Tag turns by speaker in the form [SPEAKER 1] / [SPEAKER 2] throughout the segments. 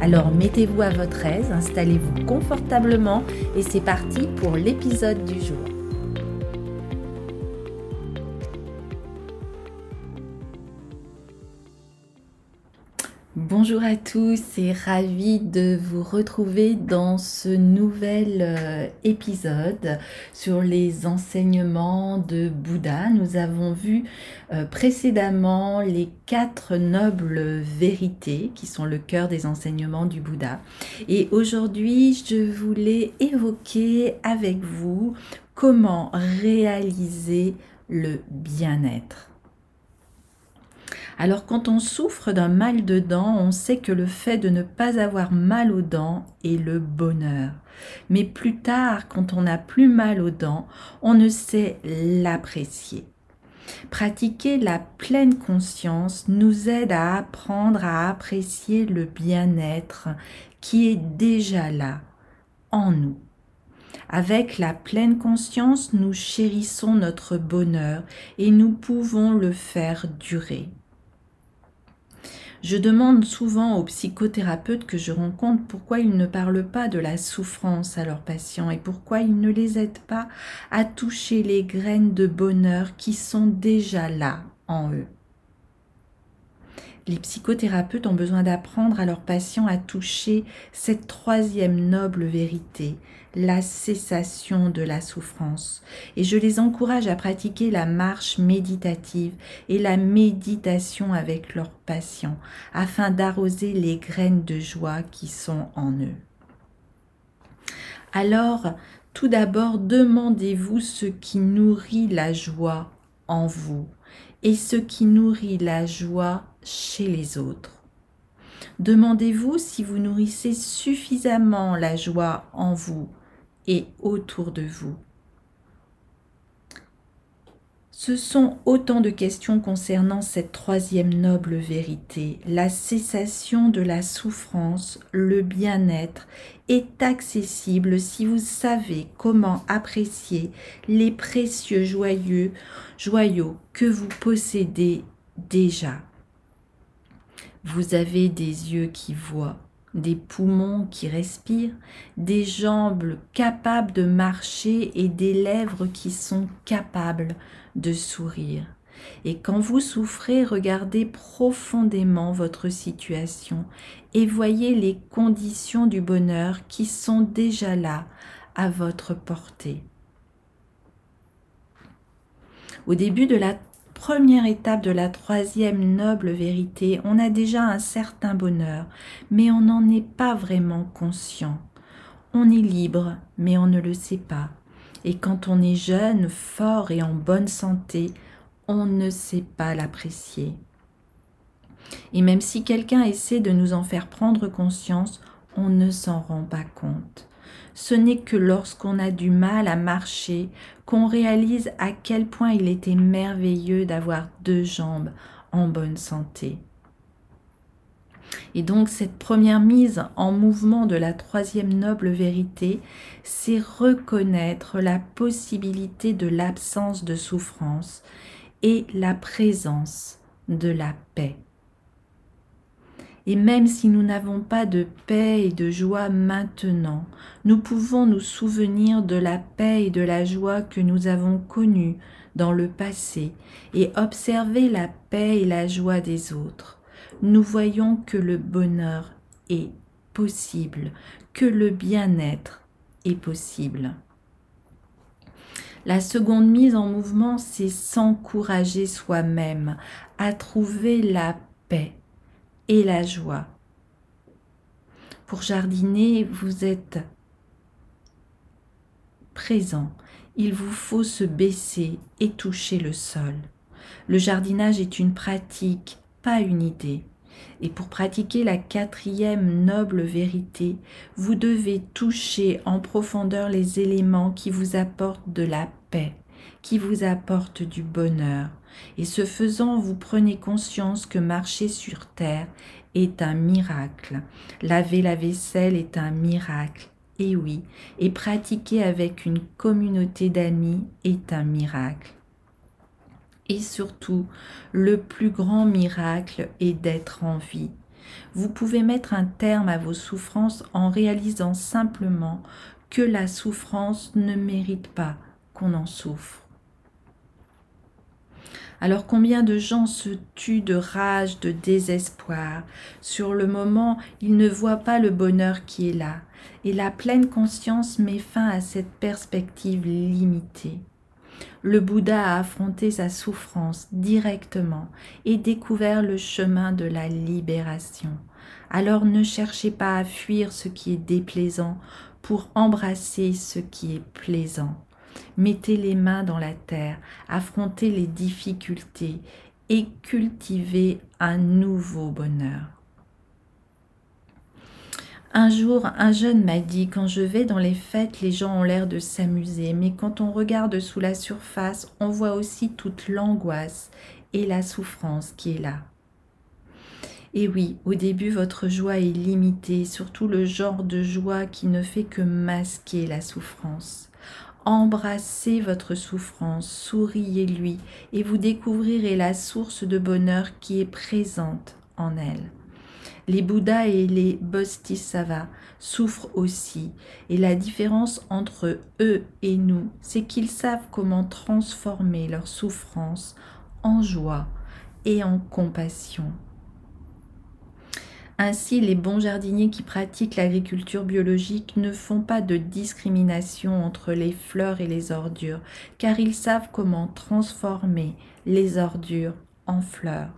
[SPEAKER 1] Alors mettez-vous à votre aise, installez-vous confortablement et c'est parti pour l'épisode du jour. Bonjour à tous et ravi de vous retrouver dans ce nouvel euh, épisode sur les enseignements de Bouddha. Nous avons vu euh, précédemment les quatre nobles vérités qui sont le cœur des enseignements du Bouddha. Et aujourd'hui, je voulais évoquer avec vous comment réaliser le bien-être. Alors quand on souffre d'un mal de dents, on sait que le fait de ne pas avoir mal aux dents est le bonheur. Mais plus tard, quand on n'a plus mal aux dents, on ne sait l'apprécier. Pratiquer la pleine conscience nous aide à apprendre à apprécier le bien-être qui est déjà là, en nous. Avec la pleine conscience, nous chérissons notre bonheur et nous pouvons le faire durer. Je demande souvent aux psychothérapeutes que je rencontre pourquoi ils ne parlent pas de la souffrance à leurs patients et pourquoi ils ne les aident pas à toucher les graines de bonheur qui sont déjà là en eux. Les psychothérapeutes ont besoin d'apprendre à leurs patients à toucher cette troisième noble vérité, la cessation de la souffrance. Et je les encourage à pratiquer la marche méditative et la méditation avec leurs patients afin d'arroser les graines de joie qui sont en eux. Alors, tout d'abord, demandez-vous ce qui nourrit la joie en vous et ce qui nourrit la joie chez les autres. Demandez-vous si vous nourrissez suffisamment la joie en vous et autour de vous. Ce sont autant de questions concernant cette troisième noble vérité. La cessation de la souffrance, le bien-être est accessible si vous savez comment apprécier les précieux joyeux, joyaux que vous possédez déjà. Vous avez des yeux qui voient, des poumons qui respirent, des jambes capables de marcher et des lèvres qui sont capables de sourire. Et quand vous souffrez, regardez profondément votre situation et voyez les conditions du bonheur qui sont déjà là, à votre portée. Au début de la première étape de la troisième noble vérité, on a déjà un certain bonheur, mais on n'en est pas vraiment conscient. On est libre, mais on ne le sait pas. Et quand on est jeune, fort et en bonne santé, on ne sait pas l'apprécier. Et même si quelqu'un essaie de nous en faire prendre conscience, on ne s'en rend pas compte. Ce n'est que lorsqu'on a du mal à marcher qu'on réalise à quel point il était merveilleux d'avoir deux jambes en bonne santé. Et donc cette première mise en mouvement de la troisième noble vérité, c'est reconnaître la possibilité de l'absence de souffrance et la présence de la paix. Et même si nous n'avons pas de paix et de joie maintenant, nous pouvons nous souvenir de la paix et de la joie que nous avons connues dans le passé et observer la paix et la joie des autres. Nous voyons que le bonheur est possible, que le bien-être est possible. La seconde mise en mouvement, c'est s'encourager soi-même à trouver la paix et la joie. Pour jardiner, vous êtes présent. Il vous faut se baisser et toucher le sol. Le jardinage est une pratique, pas une idée. Et pour pratiquer la quatrième noble vérité, vous devez toucher en profondeur les éléments qui vous apportent de la paix, qui vous apportent du bonheur. Et ce faisant, vous prenez conscience que marcher sur terre est un miracle. Laver la vaisselle est un miracle. Et oui, et pratiquer avec une communauté d'amis est un miracle. Et surtout, le plus grand miracle est d'être en vie. Vous pouvez mettre un terme à vos souffrances en réalisant simplement que la souffrance ne mérite pas qu'on en souffre. Alors combien de gens se tuent de rage, de désespoir? Sur le moment, ils ne voient pas le bonheur qui est là. Et la pleine conscience met fin à cette perspective limitée. Le Bouddha a affronté sa souffrance directement et découvert le chemin de la libération. Alors ne cherchez pas à fuir ce qui est déplaisant pour embrasser ce qui est plaisant. Mettez les mains dans la terre, affrontez les difficultés et cultivez un nouveau bonheur. Un jour, un jeune m'a dit, quand je vais dans les fêtes, les gens ont l'air de s'amuser, mais quand on regarde sous la surface, on voit aussi toute l'angoisse et la souffrance qui est là. Et oui, au début, votre joie est limitée, surtout le genre de joie qui ne fait que masquer la souffrance. Embrassez votre souffrance, souriez-lui, et vous découvrirez la source de bonheur qui est présente en elle. Les Bouddhas et les Bodhisattvas souffrent aussi, et la différence entre eux et nous, c'est qu'ils savent comment transformer leur souffrance en joie et en compassion. Ainsi, les bons jardiniers qui pratiquent l'agriculture biologique ne font pas de discrimination entre les fleurs et les ordures, car ils savent comment transformer les ordures en fleurs.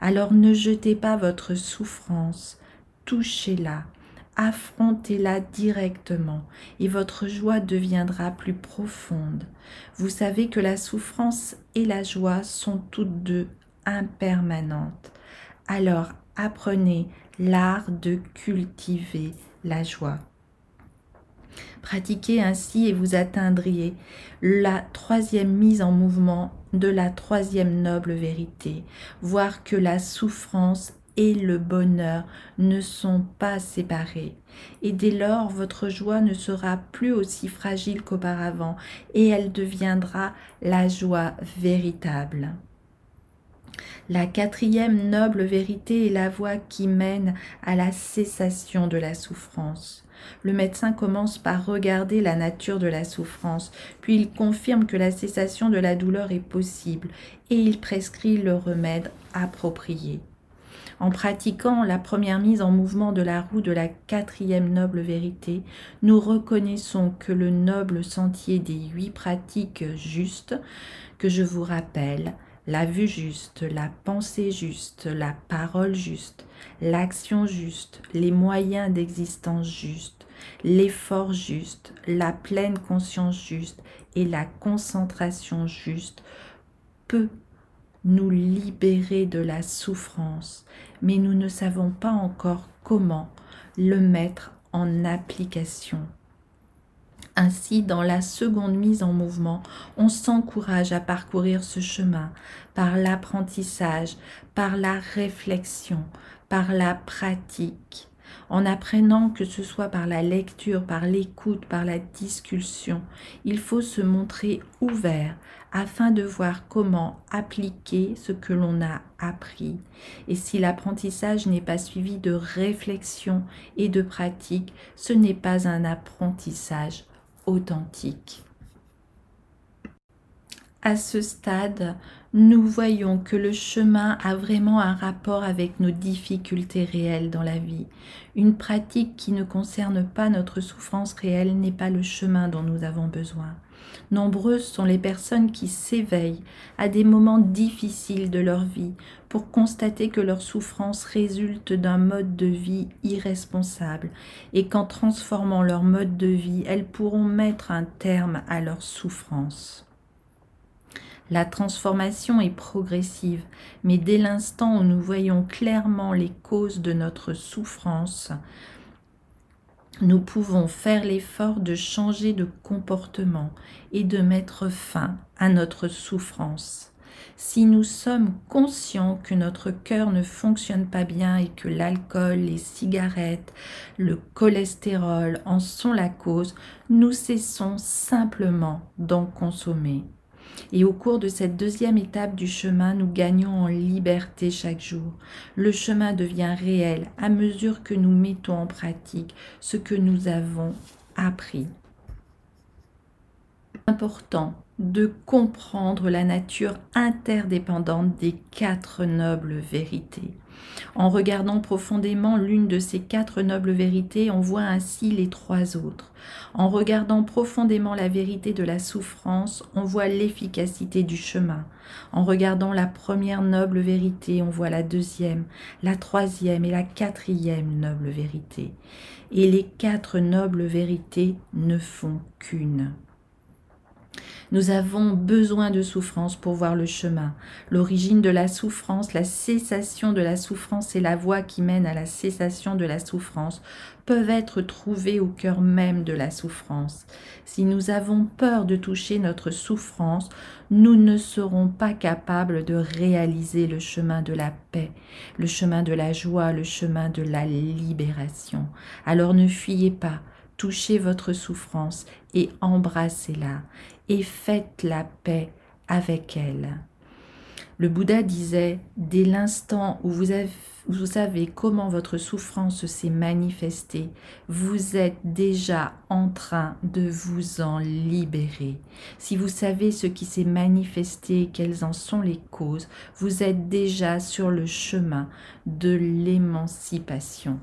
[SPEAKER 1] Alors ne jetez pas votre souffrance, touchez-la, affrontez-la directement et votre joie deviendra plus profonde. Vous savez que la souffrance et la joie sont toutes deux impermanentes. Alors apprenez l'art de cultiver la joie. Pratiquez ainsi et vous atteindriez la troisième mise en mouvement de la troisième noble vérité, voir que la souffrance et le bonheur ne sont pas séparés. Et dès lors, votre joie ne sera plus aussi fragile qu'auparavant, et elle deviendra la joie véritable. La quatrième noble vérité est la voie qui mène à la cessation de la souffrance. Le médecin commence par regarder la nature de la souffrance, puis il confirme que la cessation de la douleur est possible et il prescrit le remède approprié. En pratiquant la première mise en mouvement de la roue de la quatrième noble vérité, nous reconnaissons que le noble sentier des huit pratiques justes, que je vous rappelle, la vue juste, la pensée juste, la parole juste, l'action juste, les moyens d'existence juste, l'effort juste, la pleine conscience juste et la concentration juste peut nous libérer de la souffrance, mais nous ne savons pas encore comment le mettre en application. Ainsi, dans la seconde mise en mouvement, on s'encourage à parcourir ce chemin par l'apprentissage, par la réflexion, par la pratique, en apprenant que ce soit par la lecture, par l'écoute, par la discussion. Il faut se montrer ouvert afin de voir comment appliquer ce que l'on a appris. Et si l'apprentissage n'est pas suivi de réflexion et de pratique, ce n'est pas un apprentissage authentique. À ce stade, nous voyons que le chemin a vraiment un rapport avec nos difficultés réelles dans la vie. Une pratique qui ne concerne pas notre souffrance réelle n'est pas le chemin dont nous avons besoin. Nombreuses sont les personnes qui s'éveillent à des moments difficiles de leur vie pour constater que leur souffrance résulte d'un mode de vie irresponsable et qu'en transformant leur mode de vie, elles pourront mettre un terme à leur souffrance. La transformation est progressive, mais dès l'instant où nous voyons clairement les causes de notre souffrance, nous pouvons faire l'effort de changer de comportement et de mettre fin à notre souffrance. Si nous sommes conscients que notre cœur ne fonctionne pas bien et que l'alcool, les cigarettes, le cholestérol en sont la cause, nous cessons simplement d'en consommer. Et au cours de cette deuxième étape du chemin, nous gagnons en liberté chaque jour. Le chemin devient réel à mesure que nous mettons en pratique ce que nous avons appris. Important de comprendre la nature interdépendante des quatre nobles vérités. En regardant profondément l'une de ces quatre nobles vérités, on voit ainsi les trois autres. En regardant profondément la vérité de la souffrance, on voit l'efficacité du chemin. En regardant la première noble vérité, on voit la deuxième, la troisième et la quatrième noble vérité. Et les quatre nobles vérités ne font qu'une. Nous avons besoin de souffrance pour voir le chemin. L'origine de la souffrance, la cessation de la souffrance et la voie qui mène à la cessation de la souffrance peuvent être trouvées au cœur même de la souffrance. Si nous avons peur de toucher notre souffrance, nous ne serons pas capables de réaliser le chemin de la paix, le chemin de la joie, le chemin de la libération. Alors ne fuyez pas, touchez votre souffrance et embrassez-la et faites la paix avec elle. Le Bouddha disait, dès l'instant où vous, avez, vous savez comment votre souffrance s'est manifestée, vous êtes déjà en train de vous en libérer. Si vous savez ce qui s'est manifesté et quelles en sont les causes, vous êtes déjà sur le chemin de l'émancipation.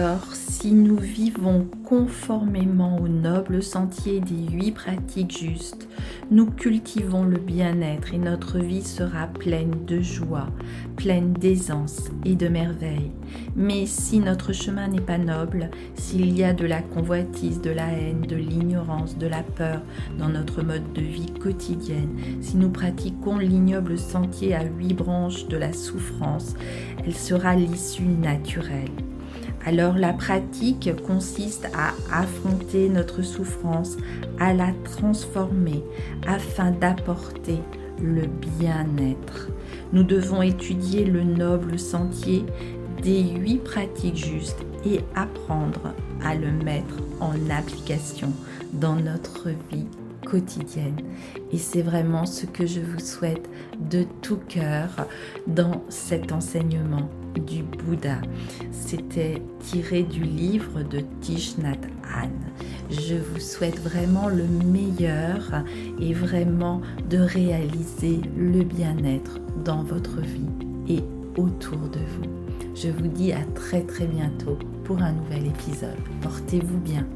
[SPEAKER 1] Or, si nous vivons conformément au noble sentier des huit pratiques justes, nous cultivons le bien-être et notre vie sera pleine de joie, pleine d'aisance et de merveille. Mais si notre chemin n'est pas noble, s'il y a de la convoitise, de la haine, de l'ignorance, de la peur dans notre mode de vie quotidienne, si nous pratiquons l'ignoble sentier à huit branches de la souffrance, elle sera l'issue naturelle alors la pratique consiste à affronter notre souffrance, à la transformer afin d'apporter le bien-être. Nous devons étudier le noble sentier des huit pratiques justes et apprendre à le mettre en application dans notre vie quotidienne. Et c'est vraiment ce que je vous souhaite de tout cœur dans cet enseignement du Bouddha. C'était tiré du livre de Thich Nhat Hanh. Je vous souhaite vraiment le meilleur et vraiment de réaliser le bien-être dans votre vie et autour de vous. Je vous dis à très très bientôt pour un nouvel épisode. Portez-vous bien.